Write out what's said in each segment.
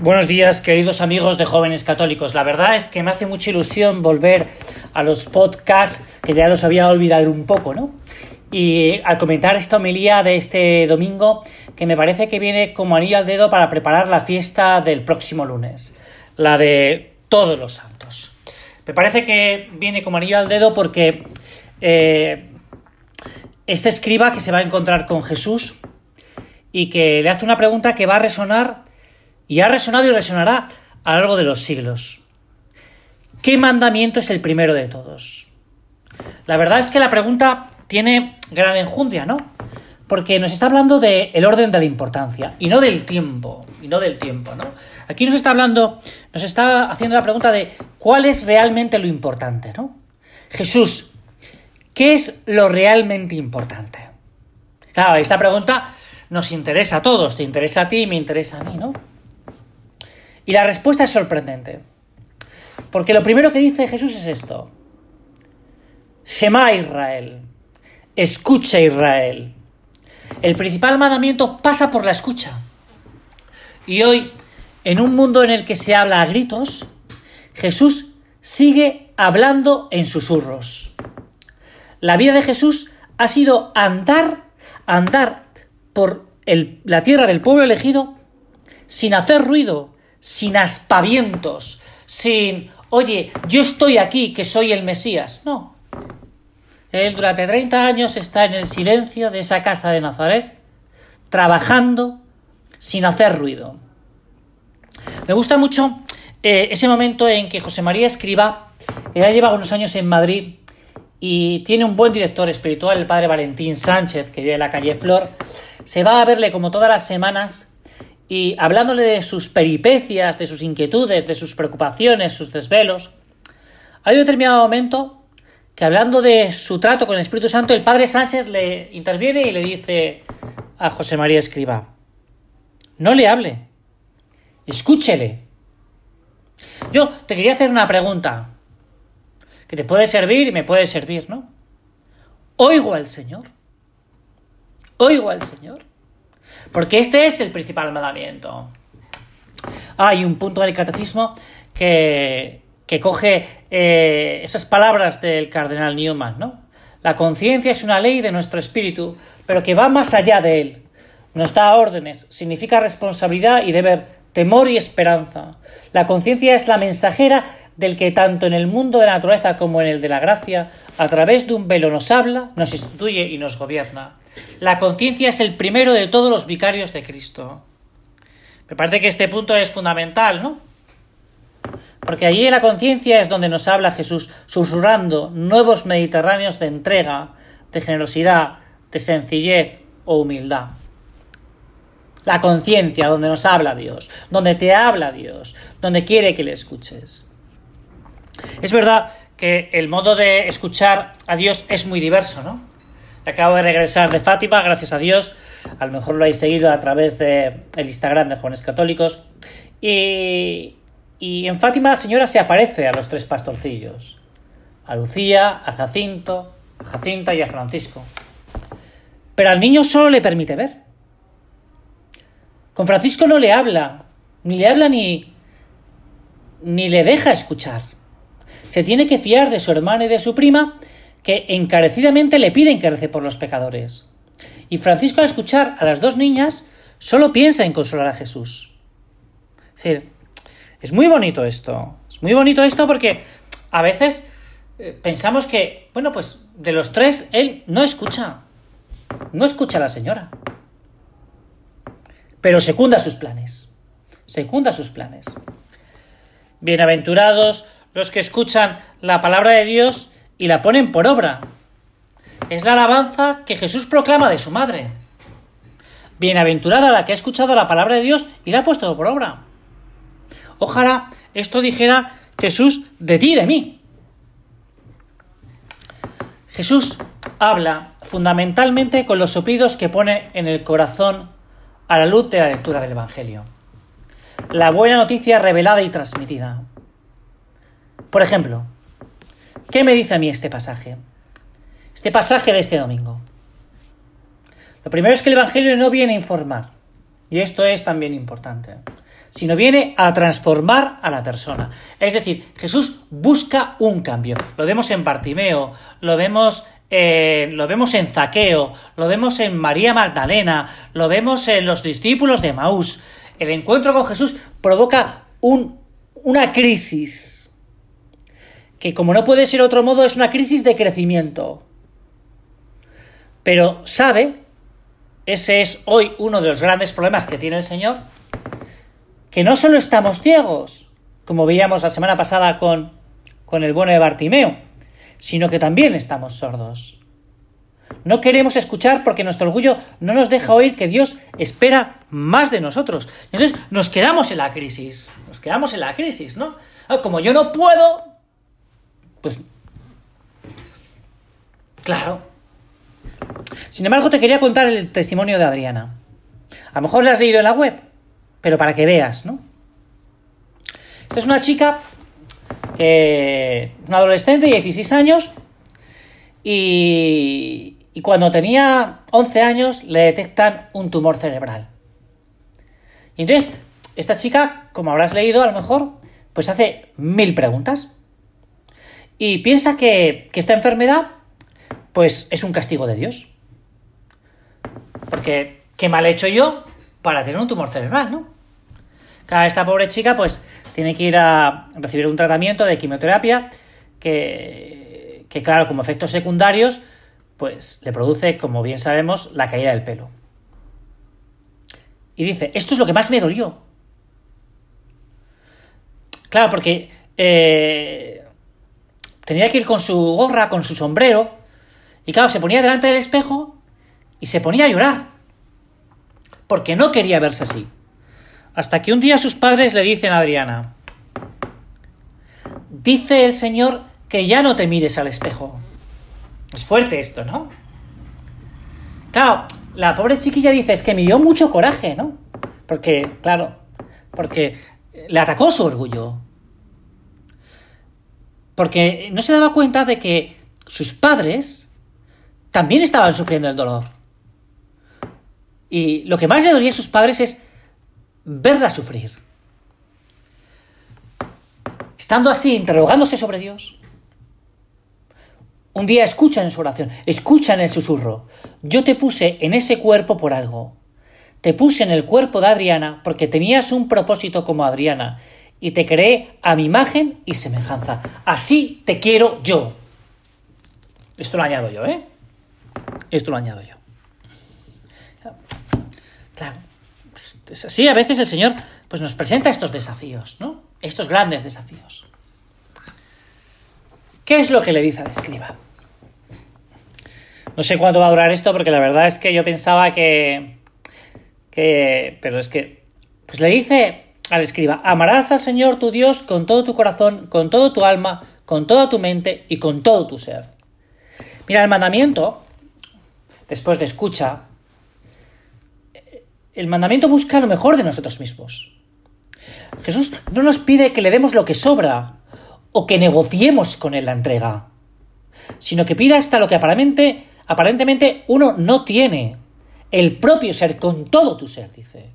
Buenos días, queridos amigos de jóvenes católicos. La verdad es que me hace mucha ilusión volver a los podcasts que ya los había olvidado un poco, ¿no? Y al comentar esta homilía de este domingo, que me parece que viene como anillo al dedo para preparar la fiesta del próximo lunes, la de todos los santos. Me parece que viene como anillo al dedo porque eh, este escriba que se va a encontrar con Jesús y que le hace una pregunta que va a resonar y ha resonado y resonará a lo largo de los siglos. ¿Qué mandamiento es el primero de todos? La verdad es que la pregunta tiene gran enjundia, ¿no? Porque nos está hablando del el orden de la importancia y no del tiempo, y no del tiempo, ¿no? Aquí nos está hablando, nos está haciendo la pregunta de cuál es realmente lo importante, ¿no? Jesús, ¿qué es lo realmente importante? Claro, esta pregunta nos interesa a todos, te interesa a ti y me interesa a mí, ¿no? Y la respuesta es sorprendente. Porque lo primero que dice Jesús es esto. Shema Israel. Escucha Israel. El principal mandamiento pasa por la escucha. Y hoy, en un mundo en el que se habla a gritos, Jesús sigue hablando en susurros. La vida de Jesús ha sido andar, andar por la tierra del pueblo elegido sin hacer ruido, sin aspavientos, sin, oye, yo estoy aquí, que soy el Mesías. No. Él durante 30 años está en el silencio de esa casa de Nazaret, trabajando sin hacer ruido. Me gusta mucho eh, ese momento en que José María Escriba, que ya lleva unos años en Madrid y tiene un buen director espiritual, el padre Valentín Sánchez, que vive en la calle Flor, se va a verle como todas las semanas y hablándole de sus peripecias, de sus inquietudes, de sus preocupaciones, sus desvelos, hay un determinado momento que hablando de su trato con el Espíritu Santo, el Padre Sánchez le interviene y le dice a José María Escriba, no le hable, escúchele. Yo te quería hacer una pregunta que te puede servir y me puede servir, ¿no? Oigo al Señor. Oigo al Señor. Porque este es el principal mandamiento. Hay un punto del catecismo que, que coge eh, esas palabras del cardenal Newman, ¿no? La conciencia es una ley de nuestro espíritu, pero que va más allá de él. Nos da órdenes, significa responsabilidad y deber, temor y esperanza. La conciencia es la mensajera del que tanto en el mundo de la naturaleza como en el de la gracia, a través de un velo nos habla, nos instituye y nos gobierna. La conciencia es el primero de todos los vicarios de Cristo. Me parece que este punto es fundamental, ¿no? Porque allí en la conciencia es donde nos habla Jesús, susurrando nuevos mediterráneos de entrega, de generosidad, de sencillez o humildad. La conciencia, donde nos habla Dios, donde te habla Dios, donde quiere que le escuches. Es verdad que el modo de escuchar a Dios es muy diverso, ¿no? Acabo de regresar de Fátima, gracias a Dios. A lo mejor lo habéis seguido a través del el Instagram de Jóvenes Católicos. Y, y en Fátima la señora se aparece a los tres pastorcillos. A Lucía, a Jacinto, a Jacinta y a Francisco. Pero al niño solo le permite ver. Con Francisco no le habla, ni le habla ni, ni le deja escuchar. Se tiene que fiar de su hermana y de su prima que encarecidamente le piden que rece por los pecadores. Y Francisco al escuchar a las dos niñas solo piensa en consolar a Jesús. Es decir, es muy bonito esto. Es muy bonito esto porque a veces eh, pensamos que, bueno, pues de los tres, él no escucha. No escucha a la señora. Pero secunda sus planes. Secunda sus planes. Bienaventurados los que escuchan la palabra de Dios y la ponen por obra. Es la alabanza que Jesús proclama de su madre. Bienaventurada la que ha escuchado la palabra de Dios y la ha puesto por obra. Ojalá esto dijera Jesús de ti y de mí. Jesús habla fundamentalmente con los soplidos que pone en el corazón a la luz de la lectura del Evangelio. La buena noticia revelada y transmitida. Por ejemplo, ¿Qué me dice a mí este pasaje? Este pasaje de este domingo. Lo primero es que el Evangelio no viene a informar. Y esto es también importante. sino viene a transformar a la persona. Es decir, Jesús busca un cambio. Lo vemos en Bartimeo, lo vemos, eh, lo vemos en Zaqueo, lo vemos en María Magdalena, lo vemos en los discípulos de Maús. El encuentro con Jesús provoca un, una crisis, que como no puede ser otro modo, es una crisis de crecimiento. Pero sabe, ese es hoy uno de los grandes problemas que tiene el Señor, que no solo estamos ciegos, como veíamos la semana pasada con, con el bueno de Bartimeo, sino que también estamos sordos. No queremos escuchar porque nuestro orgullo no nos deja oír que Dios espera más de nosotros. Entonces nos quedamos en la crisis, nos quedamos en la crisis, ¿no? Ah, como yo no puedo, pues... Claro. Sin embargo, te quería contar el testimonio de Adriana. A lo mejor lo has leído en la web, pero para que veas, ¿no? Esta es una chica, que, una adolescente de 16 años, y, y cuando tenía 11 años le detectan un tumor cerebral. Y entonces, esta chica, como habrás leído a lo mejor, pues hace mil preguntas. Y piensa que, esta enfermedad, pues es un castigo de Dios. Porque, ¿qué mal he hecho yo para tener un tumor cerebral, no? Cada esta pobre chica, pues, tiene que ir a recibir un tratamiento de quimioterapia que, que claro, como efectos secundarios, pues le produce, como bien sabemos, la caída del pelo. Y dice, esto es lo que más me dolió. Claro, porque eh, tenía que ir con su gorra, con su sombrero, y claro, se ponía delante del espejo y se ponía a llorar, porque no quería verse así. Hasta que un día sus padres le dicen a Adriana, dice el Señor que ya no te mires al espejo. Es fuerte esto, ¿no? Claro, la pobre chiquilla dice, es que me dio mucho coraje, ¿no? Porque, claro, porque le atacó su orgullo. Porque no se daba cuenta de que sus padres también estaban sufriendo el dolor. Y lo que más le dolía a sus padres es verla sufrir. Estando así, interrogándose sobre Dios, un día escucha en su oración, escucha en el susurro. Yo te puse en ese cuerpo por algo. Te puse en el cuerpo de Adriana porque tenías un propósito como Adriana y te creé a mi imagen y semejanza. Así te quiero yo. Esto lo añado yo, ¿eh? Esto lo añado yo. Claro. Es así, a veces el Señor pues nos presenta estos desafíos, ¿no? Estos grandes desafíos. ¿Qué es lo que le dice al escriba? No sé cuánto va a durar esto porque la verdad es que yo pensaba que... que pero es que... Pues le dice al escriba, amarás al Señor tu Dios con todo tu corazón, con todo tu alma, con toda tu mente y con todo tu ser. Mira, el mandamiento, después de escucha, el mandamiento busca lo mejor de nosotros mismos. Jesús no nos pide que le demos lo que sobra o que negociemos con él la entrega, sino que pida hasta lo que aparentemente aparentemente uno no tiene el propio ser con todo tu ser, dice.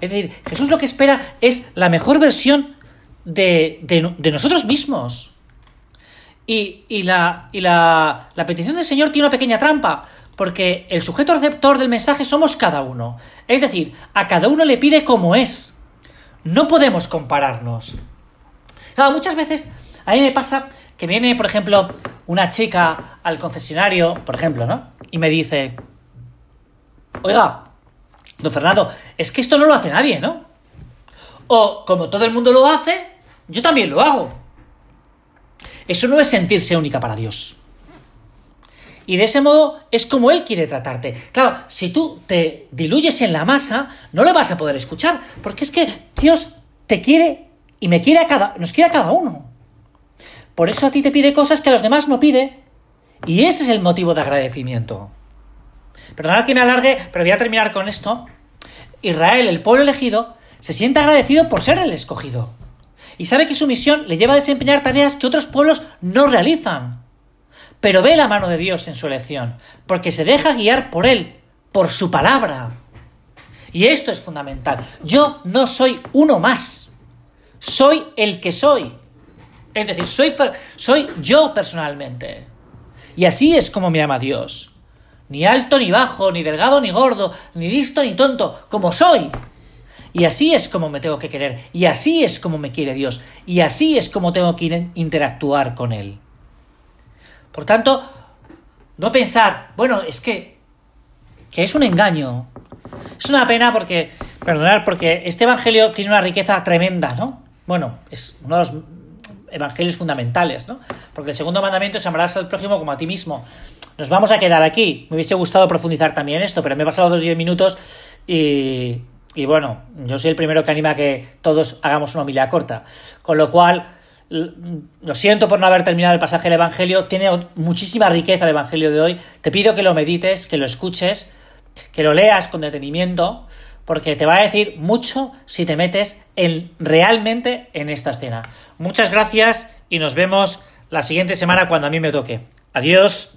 Es decir, Jesús lo que espera es la mejor versión de, nosotros mismos. Y, la, y la, la petición del Señor tiene una pequeña trampa, porque el sujeto receptor del mensaje somos cada uno. Es decir, a cada uno le pide como es. No podemos compararnos. Muchas veces a mí me pasa que viene, por ejemplo, una chica al confesionario, por ejemplo, ¿no? Y me dice, oiga, don Fernando, es que esto no lo hace nadie, ¿no? O como todo el mundo lo hace, yo también lo hago. Eso no es sentirse única para Dios. Y de ese modo es como Él quiere tratarte. Claro, si tú te diluyes en la masa, no le vas a poder escuchar, porque es que Dios te quiere y me quiere a cada, nos quiere a cada uno. Por eso a ti te pide cosas que a los demás no pide. Y ese es el motivo de agradecimiento. Perdonad que me alargue, pero voy a terminar con esto. Israel, el pueblo elegido, se siente agradecido por ser el escogido. Y sabe que su misión le lleva a desempeñar tareas que otros pueblos no realizan. Pero ve la mano de Dios en su elección, porque se deja guiar por Él, por su palabra. Y esto es fundamental. Yo no soy uno más. Soy el que soy. Es decir, soy, soy yo personalmente. Y así es como me ama Dios. Ni alto ni bajo, ni delgado ni gordo, ni listo ni tonto, como soy. Y así es como me tengo que querer. Y así es como me quiere Dios. Y así es como tengo que interactuar con Él. Por tanto, no pensar, bueno, es que, que es un engaño. Es una pena porque, perdonad, porque este Evangelio tiene una riqueza tremenda, ¿no? Bueno, es uno de los evangelios fundamentales, ¿no? Porque el segundo mandamiento es amarás al prójimo como a ti mismo. Nos vamos a quedar aquí. Me hubiese gustado profundizar también en esto, pero me he pasado dos diez minutos y, y bueno, yo soy el primero que anima a que todos hagamos una humildad corta. Con lo cual, lo siento por no haber terminado el pasaje del Evangelio, tiene muchísima riqueza el Evangelio de hoy. Te pido que lo medites, que lo escuches, que lo leas con detenimiento, porque te va a decir mucho si te metes en, realmente en esta escena. Muchas gracias y nos vemos la siguiente semana cuando a mí me toque. Adiós.